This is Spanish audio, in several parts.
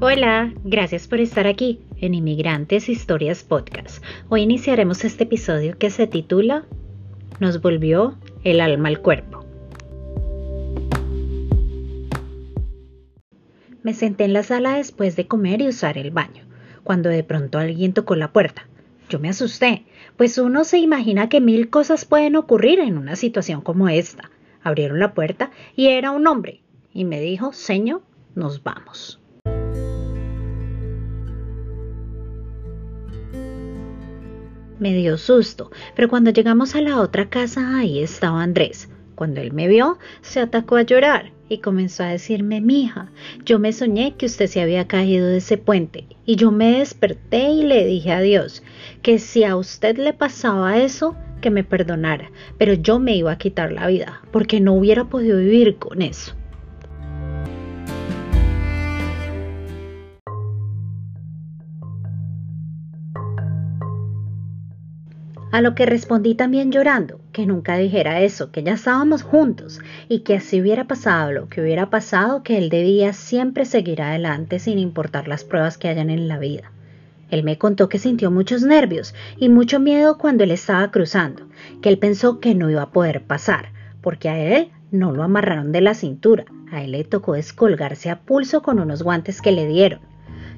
Hola, gracias por estar aquí en Inmigrantes Historias Podcast. Hoy iniciaremos este episodio que se titula Nos volvió el alma al cuerpo. Me senté en la sala después de comer y usar el baño, cuando de pronto alguien tocó la puerta. Yo me asusté, pues uno se imagina que mil cosas pueden ocurrir en una situación como esta. Abrieron la puerta y era un hombre, y me dijo, Señor, nos vamos. Me dio susto, pero cuando llegamos a la otra casa ahí estaba Andrés. Cuando él me vio, se atacó a llorar y comenzó a decirme, mija, yo me soñé que usted se había caído de ese puente y yo me desperté y le dije a Dios que si a usted le pasaba eso, que me perdonara, pero yo me iba a quitar la vida porque no hubiera podido vivir con eso. A lo que respondí también llorando, que nunca dijera eso, que ya estábamos juntos y que así hubiera pasado lo que hubiera pasado, que él debía siempre seguir adelante sin importar las pruebas que hayan en la vida. Él me contó que sintió muchos nervios y mucho miedo cuando él estaba cruzando, que él pensó que no iba a poder pasar, porque a él no lo amarraron de la cintura, a él le tocó descolgarse a pulso con unos guantes que le dieron.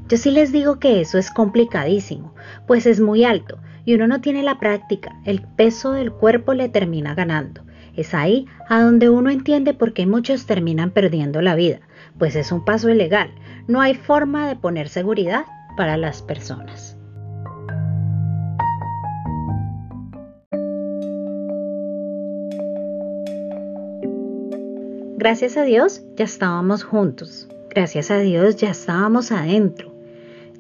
Yo sí les digo que eso es complicadísimo, pues es muy alto y uno no tiene la práctica, el peso del cuerpo le termina ganando. Es ahí a donde uno entiende por qué muchos terminan perdiendo la vida, pues es un paso ilegal. No hay forma de poner seguridad para las personas. Gracias a Dios ya estábamos juntos. Gracias a Dios ya estábamos adentro.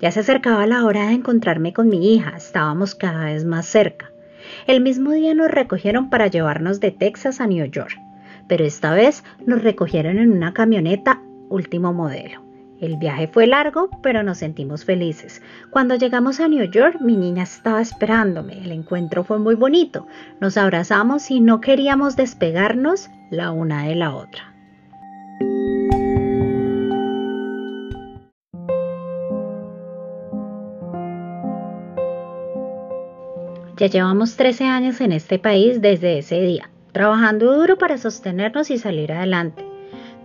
Ya se acercaba la hora de encontrarme con mi hija, estábamos cada vez más cerca. El mismo día nos recogieron para llevarnos de Texas a New York, pero esta vez nos recogieron en una camioneta último modelo. El viaje fue largo, pero nos sentimos felices. Cuando llegamos a New York, mi niña estaba esperándome. El encuentro fue muy bonito. Nos abrazamos y no queríamos despegarnos la una de la otra. Ya llevamos 13 años en este país desde ese día, trabajando duro para sostenernos y salir adelante.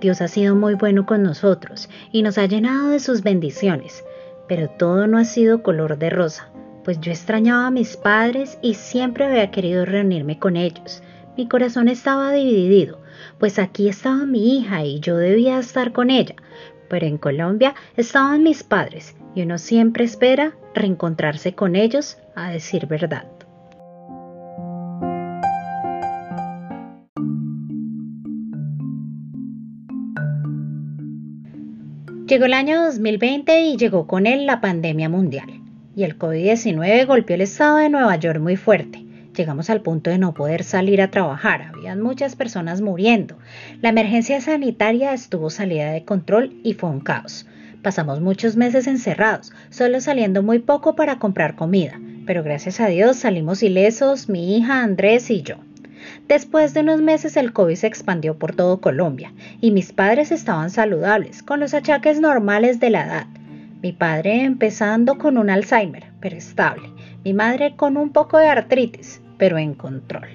Dios ha sido muy bueno con nosotros y nos ha llenado de sus bendiciones, pero todo no ha sido color de rosa, pues yo extrañaba a mis padres y siempre había querido reunirme con ellos. Mi corazón estaba dividido, pues aquí estaba mi hija y yo debía estar con ella, pero en Colombia estaban mis padres y uno siempre espera reencontrarse con ellos a decir verdad. Llegó el año 2020 y llegó con él la pandemia mundial. Y el COVID-19 golpeó el estado de Nueva York muy fuerte. Llegamos al punto de no poder salir a trabajar. Habían muchas personas muriendo. La emergencia sanitaria estuvo salida de control y fue un caos. Pasamos muchos meses encerrados, solo saliendo muy poco para comprar comida. Pero gracias a Dios salimos ilesos, mi hija Andrés y yo. Después de unos meses el COVID se expandió por todo Colombia y mis padres estaban saludables, con los achaques normales de la edad. Mi padre empezando con un Alzheimer, pero estable. Mi madre con un poco de artritis, pero en control.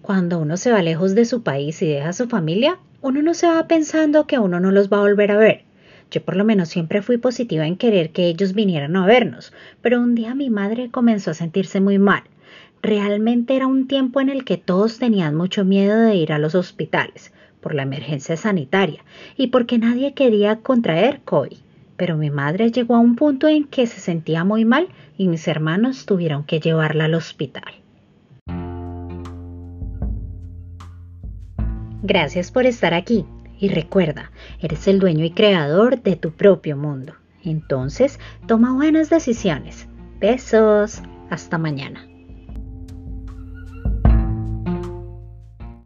Cuando uno se va lejos de su país y deja a su familia, uno no se va pensando que uno no los va a volver a ver. Yo por lo menos siempre fui positiva en querer que ellos vinieran a vernos, pero un día mi madre comenzó a sentirse muy mal. Realmente era un tiempo en el que todos tenían mucho miedo de ir a los hospitales por la emergencia sanitaria y porque nadie quería contraer COVID. Pero mi madre llegó a un punto en que se sentía muy mal y mis hermanos tuvieron que llevarla al hospital. Gracias por estar aquí. Y recuerda, eres el dueño y creador de tu propio mundo. Entonces, toma buenas decisiones. Besos. Hasta mañana.